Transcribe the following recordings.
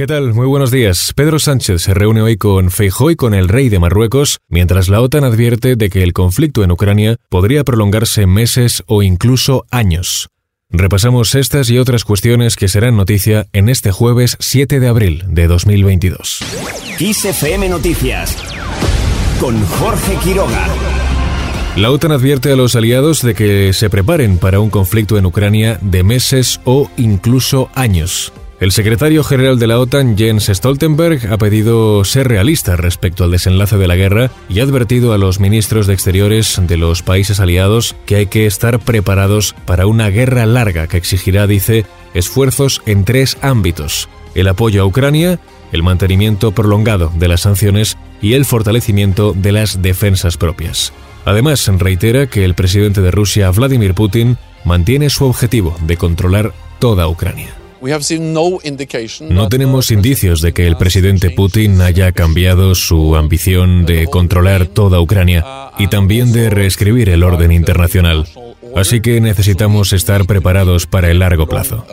¿Qué tal? Muy buenos días. Pedro Sánchez se reúne hoy con Feijóo y con el rey de Marruecos, mientras la OTAN advierte de que el conflicto en Ucrania podría prolongarse meses o incluso años. Repasamos estas y otras cuestiones que serán noticia en este jueves 7 de abril de 2022. XFM Noticias con Jorge Quiroga. La OTAN advierte a los aliados de que se preparen para un conflicto en Ucrania de meses o incluso años. El secretario general de la OTAN, Jens Stoltenberg, ha pedido ser realista respecto al desenlace de la guerra y ha advertido a los ministros de Exteriores de los países aliados que hay que estar preparados para una guerra larga que exigirá, dice, esfuerzos en tres ámbitos. El apoyo a Ucrania, el mantenimiento prolongado de las sanciones y el fortalecimiento de las defensas propias. Además, reitera que el presidente de Rusia, Vladimir Putin, mantiene su objetivo de controlar toda Ucrania. No tenemos indicios de que el presidente Putin haya cambiado su ambición de controlar toda Ucrania y también de reescribir el orden internacional. Así que necesitamos estar preparados para el largo plazo.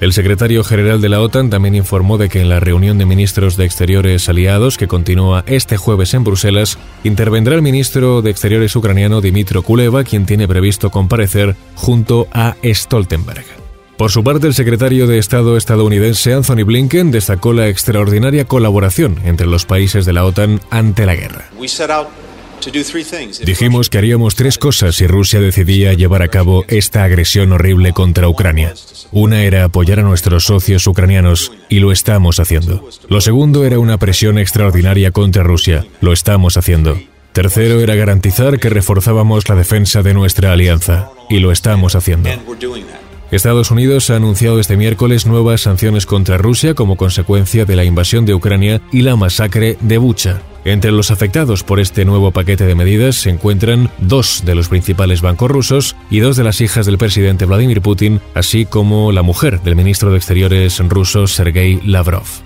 El secretario general de la OTAN también informó de que en la reunión de ministros de Exteriores aliados que continúa este jueves en Bruselas, intervendrá el ministro de Exteriores ucraniano Dimitro Kuleva, quien tiene previsto comparecer junto a Stoltenberg. Por su parte, el secretario de Estado estadounidense Anthony Blinken destacó la extraordinaria colaboración entre los países de la OTAN ante la guerra. Dijimos que haríamos tres cosas si Rusia decidía llevar a cabo esta agresión horrible contra Ucrania. Una era apoyar a nuestros socios ucranianos, y lo estamos haciendo. Lo segundo era una presión extraordinaria contra Rusia. Lo estamos haciendo. Tercero era garantizar que reforzábamos la defensa de nuestra alianza, y lo estamos haciendo. Estados Unidos ha anunciado este miércoles nuevas sanciones contra Rusia como consecuencia de la invasión de Ucrania y la masacre de Bucha. Entre los afectados por este nuevo paquete de medidas se encuentran dos de los principales bancos rusos y dos de las hijas del presidente Vladimir Putin, así como la mujer del ministro de Exteriores ruso Sergei Lavrov.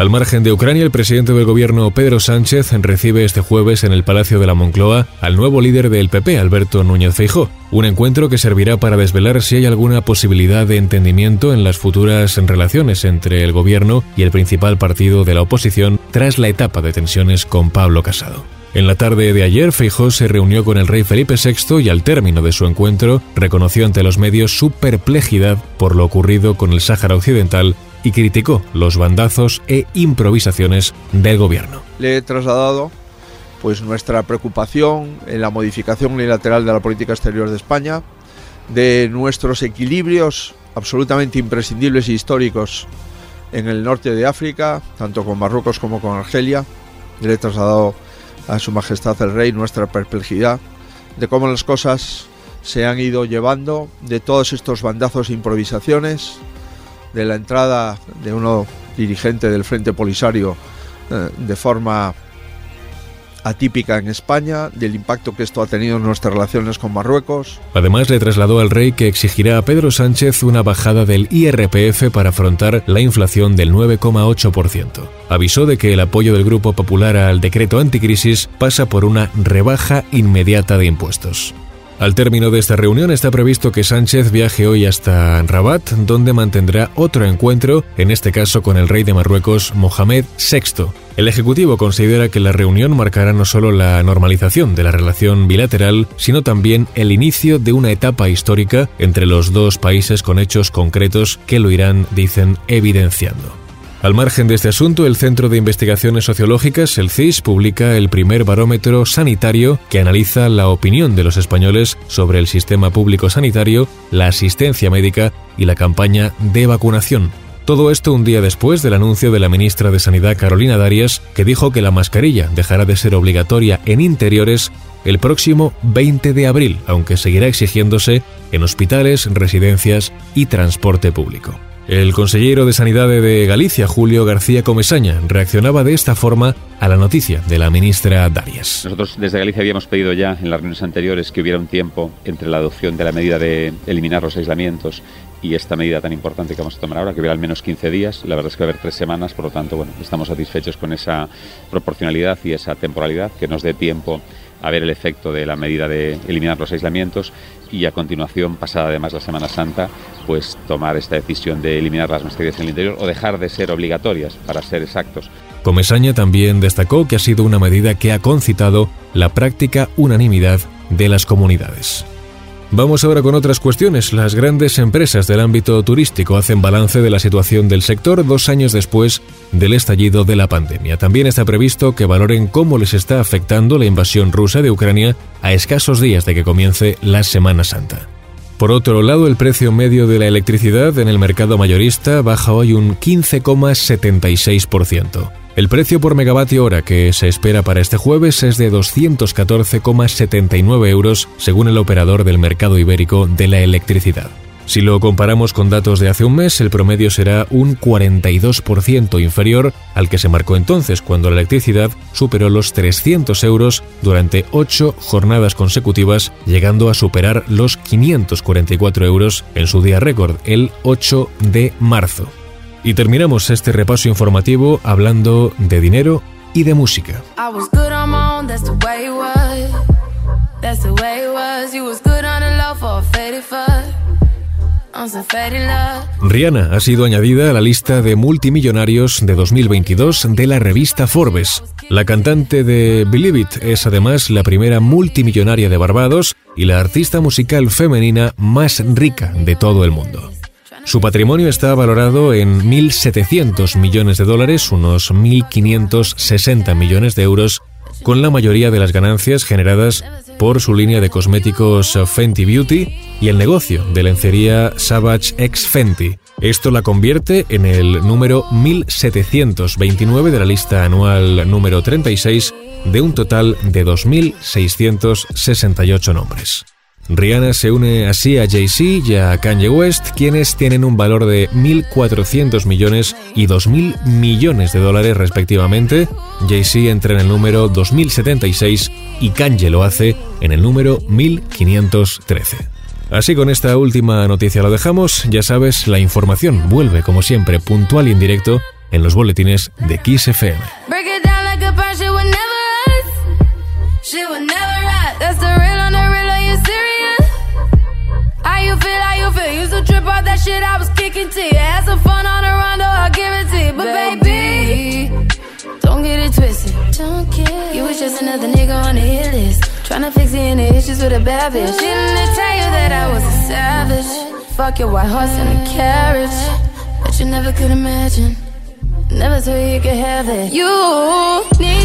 Al margen de Ucrania, el presidente del gobierno Pedro Sánchez recibe este jueves en el Palacio de la Moncloa al nuevo líder del PP, Alberto Núñez Feijó, un encuentro que servirá para desvelar si hay alguna posibilidad de entendimiento en las futuras relaciones entre el gobierno y el principal partido de la oposición tras la etapa de tensiones con Pablo Casado. En la tarde de ayer, Feijó se reunió con el rey Felipe VI y al término de su encuentro reconoció ante los medios su perplejidad por lo ocurrido con el Sáhara Occidental y criticó los bandazos e improvisaciones del gobierno. Le he trasladado pues nuestra preocupación en la modificación unilateral de la política exterior de España, de nuestros equilibrios absolutamente imprescindibles e históricos en el norte de África, tanto con Marruecos como con Argelia. Le he trasladado a Su Majestad el Rey nuestra perplejidad de cómo las cosas se han ido llevando, de todos estos bandazos e improvisaciones, de la entrada de uno dirigente del Frente Polisario eh, de forma atípica en España, del impacto que esto ha tenido en nuestras relaciones con Marruecos. Además, le trasladó al rey que exigirá a Pedro Sánchez una bajada del IRPF para afrontar la inflación del 9,8%. Avisó de que el apoyo del Grupo Popular al decreto anticrisis pasa por una rebaja inmediata de impuestos. Al término de esta reunión está previsto que Sánchez viaje hoy hasta Rabat, donde mantendrá otro encuentro, en este caso con el rey de Marruecos, Mohamed VI. El Ejecutivo considera que la reunión marcará no solo la normalización de la relación bilateral, sino también el inicio de una etapa histórica entre los dos países con hechos concretos que lo irán, dicen, evidenciando. Al margen de este asunto, el Centro de Investigaciones Sociológicas, el CIS, publica el primer barómetro sanitario que analiza la opinión de los españoles sobre el sistema público sanitario, la asistencia médica y la campaña de vacunación. Todo esto un día después del anuncio de la ministra de Sanidad Carolina Darias, que dijo que la mascarilla dejará de ser obligatoria en interiores el próximo 20 de abril, aunque seguirá exigiéndose en hospitales, residencias y transporte público. El consejero de Sanidad de Galicia, Julio García Comesaña, reaccionaba de esta forma a la noticia de la ministra Darias. Nosotros desde Galicia habíamos pedido ya en las reuniones anteriores que hubiera un tiempo entre la adopción de la medida de eliminar los aislamientos y esta medida tan importante que vamos a tomar ahora, que hubiera al menos 15 días. La verdad es que va a haber tres semanas, por lo tanto, bueno, estamos satisfechos con esa proporcionalidad y esa temporalidad que nos dé tiempo a ver el efecto de la medida de eliminar los aislamientos y a continuación, pasada además la Semana Santa, pues tomar esta decisión de eliminar las mascarillas en el interior o dejar de ser obligatorias, para ser exactos. Comesaña también destacó que ha sido una medida que ha concitado la práctica unanimidad de las comunidades. Vamos ahora con otras cuestiones. Las grandes empresas del ámbito turístico hacen balance de la situación del sector dos años después del estallido de la pandemia. También está previsto que valoren cómo les está afectando la invasión rusa de Ucrania a escasos días de que comience la Semana Santa. Por otro lado, el precio medio de la electricidad en el mercado mayorista baja hoy un 15,76%. El precio por megavatio hora que se espera para este jueves es de 214,79 euros según el operador del mercado ibérico de la electricidad. Si lo comparamos con datos de hace un mes, el promedio será un 42% inferior al que se marcó entonces, cuando la electricidad superó los 300 euros durante ocho jornadas consecutivas, llegando a superar los 544 euros en su día récord, el 8 de marzo. Y terminamos este repaso informativo hablando de dinero y de música. Rihanna ha sido añadida a la lista de multimillonarios de 2022 de la revista Forbes. La cantante de Believe It es además la primera multimillonaria de Barbados y la artista musical femenina más rica de todo el mundo. Su patrimonio está valorado en 1.700 millones de dólares, unos 1.560 millones de euros, con la mayoría de las ganancias generadas por su línea de cosméticos Fenty Beauty y el negocio de lencería Savage X Fenty. Esto la convierte en el número 1729 de la lista anual número 36 de un total de 2.668 nombres. Rihanna se une así a Jay-Z y a Kanye West, quienes tienen un valor de 1.400 millones y 2.000 millones de dólares respectivamente. Jay-Z entra en el número 2076 y Kanye lo hace en el número 1513. Así con esta última noticia lo dejamos, ya sabes, la información vuelve como siempre puntual y en directo en los boletines de Kiss FM. Shit I was kicking to you. Had some fun on the rondo, I'll give it to you. But baby, don't get it twisted. Don't get you was just another nigga on the hit list. Trying to fix any issues with a bad bitch. Didn't tell you that I was a savage? Fuck your white horse and a carriage. But you never could imagine. Never thought you could have it. You need